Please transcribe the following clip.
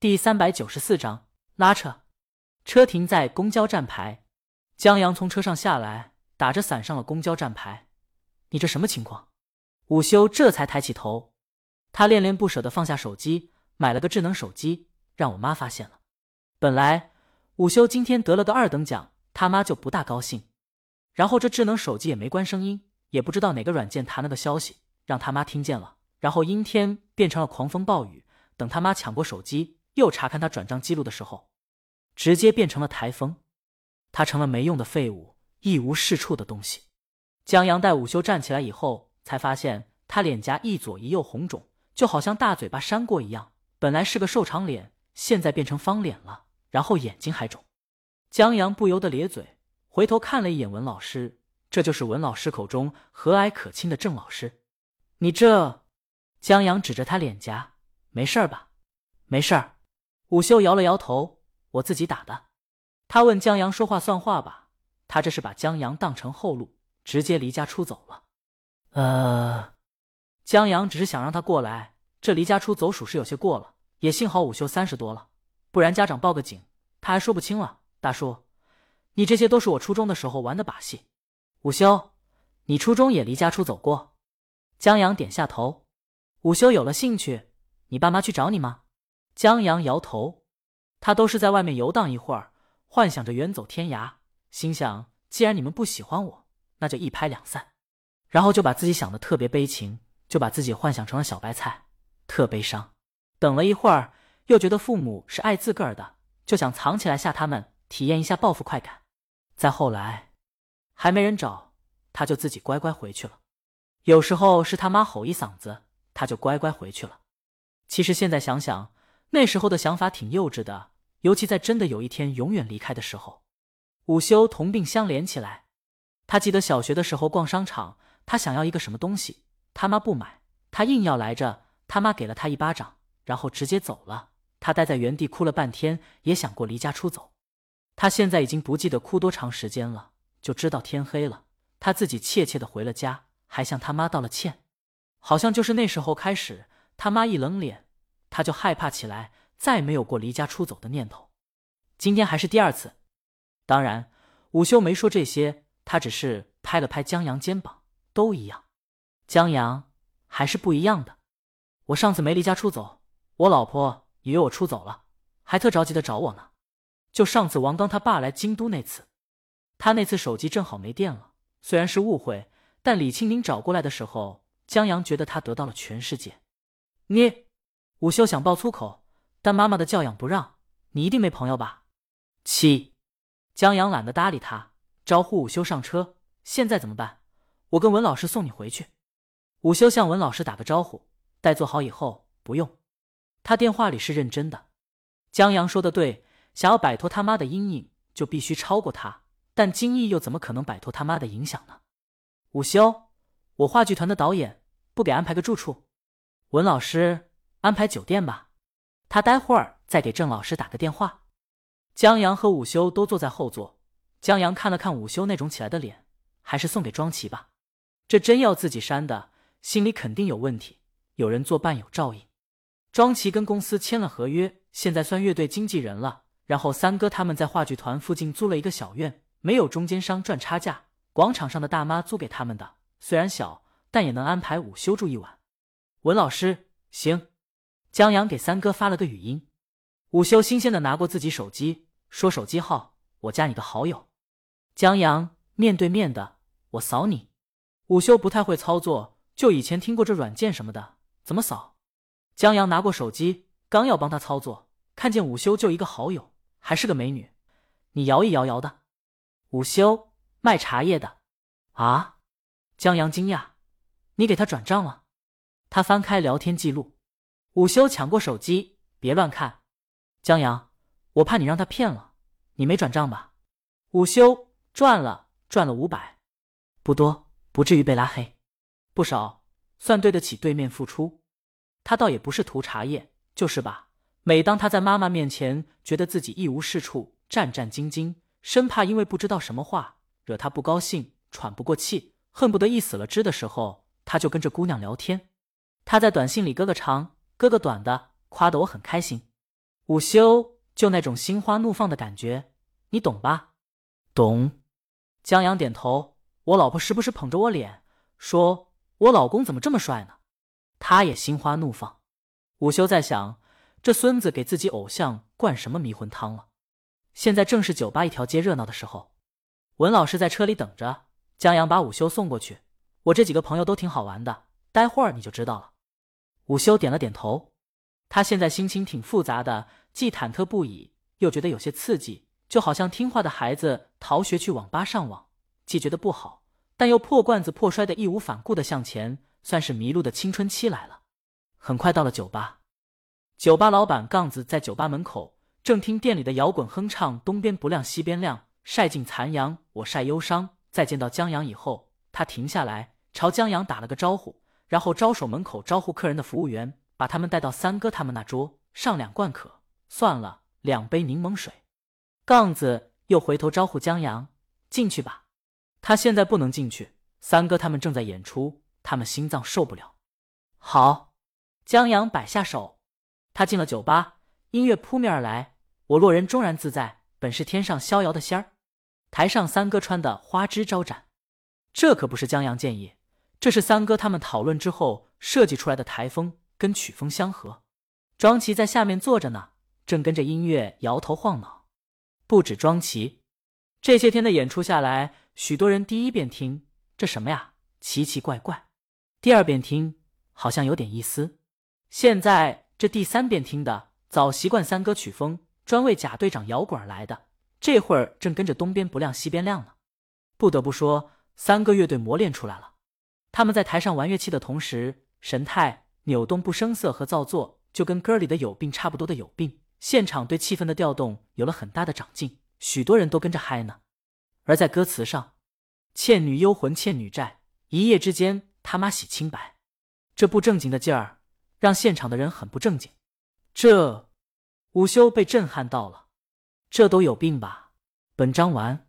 第三百九十四章拉扯。车停在公交站牌，江阳从车上下来，打着伞上了公交站牌。你这什么情况？午休这才抬起头，他恋恋不舍的放下手机，买了个智能手机，让我妈发现了。本来午休今天得了个二等奖，他妈就不大高兴。然后这智能手机也没关声音，也不知道哪个软件弹了个消息，让他妈听见了。然后阴天变成了狂风暴雨。等他妈抢过手机，又查看他转账记录的时候，直接变成了台风。他成了没用的废物，一无是处的东西。江阳带午休站起来以后，才发现他脸颊一左一右红肿，就好像大嘴巴扇过一样。本来是个瘦长脸，现在变成方脸了，然后眼睛还肿。江阳不由得咧嘴，回头看了一眼文老师，这就是文老师口中和蔼可亲的郑老师。你这……江阳指着他脸颊。没事儿吧？没事儿。午休摇了摇头，我自己打的。他问江阳：“说话算话吧？”他这是把江阳当成后路，直接离家出走了。呃，江阳只是想让他过来，这离家出走属实有些过了。也幸好午休三十多了，不然家长报个警，他还说不清了。大叔，你这些都是我初中的时候玩的把戏。午休，你初中也离家出走过？江阳点下头。午休有了兴趣。你爸妈去找你吗？江阳摇头，他都是在外面游荡一会儿，幻想着远走天涯，心想既然你们不喜欢我，那就一拍两散，然后就把自己想的特别悲情，就把自己幻想成了小白菜，特悲伤。等了一会儿，又觉得父母是爱自个儿的，就想藏起来吓他们，体验一下报复快感。再后来，还没人找，他就自己乖乖回去了。有时候是他妈吼一嗓子，他就乖乖回去了。其实现在想想，那时候的想法挺幼稚的，尤其在真的有一天永远离开的时候。午休同病相怜起来，他记得小学的时候逛商场，他想要一个什么东西，他妈不买，他硬要来着，他妈给了他一巴掌，然后直接走了。他待在原地哭了半天，也想过离家出走。他现在已经不记得哭多长时间了，就知道天黑了，他自己怯怯的回了家，还向他妈道了歉，好像就是那时候开始。他妈一冷脸，他就害怕起来，再没有过离家出走的念头。今天还是第二次。当然，午休没说这些，他只是拍了拍江阳肩膀，都一样。江阳还是不一样的。我上次没离家出走，我老婆以为我出走了，还特着急的找我呢。就上次王刚他爸来京都那次，他那次手机正好没电了。虽然是误会，但李清明找过来的时候，江阳觉得他得到了全世界。你，午休想爆粗口，但妈妈的教养不让。你一定没朋友吧？七，江阳懒得搭理他，招呼午休上车。现在怎么办？我跟文老师送你回去。午休向文老师打个招呼，待做好以后不用。他电话里是认真的。江阳说的对，想要摆脱他妈的阴影，就必须超过他。但金毅又怎么可能摆脱他妈的影响呢？午休，我话剧团的导演，不给安排个住处？文老师安排酒店吧，他待会儿再给郑老师打个电话。江阳和午休都坐在后座。江阳看了看午休那种起来的脸，还是送给庄琪吧。这真要自己删的，心里肯定有问题。有人做伴有照应。庄琪跟公司签了合约，现在算乐队经纪人了。然后三哥他们在话剧团附近租了一个小院，没有中间商赚差价，广场上的大妈租给他们的，虽然小，但也能安排午休住一晚。文老师，行。江阳给三哥发了个语音。午休新鲜的拿过自己手机，说手机号，我加你个好友。江阳面对面的，我扫你。午休不太会操作，就以前听过这软件什么的，怎么扫？江阳拿过手机，刚要帮他操作，看见午休就一个好友，还是个美女。你摇一摇摇的。午休卖茶叶的。啊？江阳惊讶，你给他转账了？他翻开聊天记录，午休抢过手机，别乱看。江阳，我怕你让他骗了，你没转账吧？午休赚了，赚了五百，不多，不至于被拉黑，不少，算对得起对面付出。他倒也不是图茶叶，就是吧。每当他在妈妈面前觉得自己一无是处，战战兢兢，生怕因为不知道什么话惹他不高兴，喘不过气，恨不得一死了之的时候，他就跟这姑娘聊天。他在短信里割个长，哥哥短的，夸得我很开心。午休就那种心花怒放的感觉，你懂吧？懂。江阳点头。我老婆时不时捧着我脸，说我老公怎么这么帅呢？他也心花怒放。午休在想，这孙子给自己偶像灌什么迷魂汤了？现在正是酒吧一条街热闹的时候。文老师在车里等着，江阳把午休送过去。我这几个朋友都挺好玩的，待会儿你就知道了。午休点了点头。他现在心情挺复杂的，既忐忑不已，又觉得有些刺激，就好像听话的孩子逃学去网吧上网。既觉得不好，但又破罐子破摔的义无反顾的向前，算是迷路的青春期来了。很快到了酒吧，酒吧老板杠子在酒吧门口正听店里的摇滚哼唱，东边不亮西边亮，晒尽残阳，我晒忧伤。在见到江阳以后，他停下来朝江阳打了个招呼，然后招手门口招呼客人的服务员把他们带到三哥他们那桌上两罐可，算了两杯柠檬水。杠子又回头招呼江阳进去吧。他现在不能进去，三哥他们正在演出，他们心脏受不了。好，江阳摆下手，他进了酒吧，音乐扑面而来，我洛人终然自在，本是天上逍遥的仙儿。台上三哥穿的花枝招展，这可不是江阳建议，这是三哥他们讨论之后设计出来的台风，跟曲风相合。庄奇在下面坐着呢，正跟着音乐摇头晃脑。不止庄奇，这些天的演出下来。许多人第一遍听这什么呀，奇奇怪怪；第二遍听好像有点意思。现在这第三遍听的早习惯三哥曲风，专为贾队长摇滚而来的，这会儿正跟着东边不亮西边亮呢。不得不说，三个乐队磨练出来了。他们在台上玩乐器的同时，神态扭动不生涩和造作，就跟歌里的有病差不多的有病。现场对气氛的调动有了很大的长进，许多人都跟着嗨呢。而在歌词上，“倩女幽魂欠女债，一夜之间他妈洗清白”，这不正经的劲儿让现场的人很不正经。这午休被震撼到了，这都有病吧？本章完。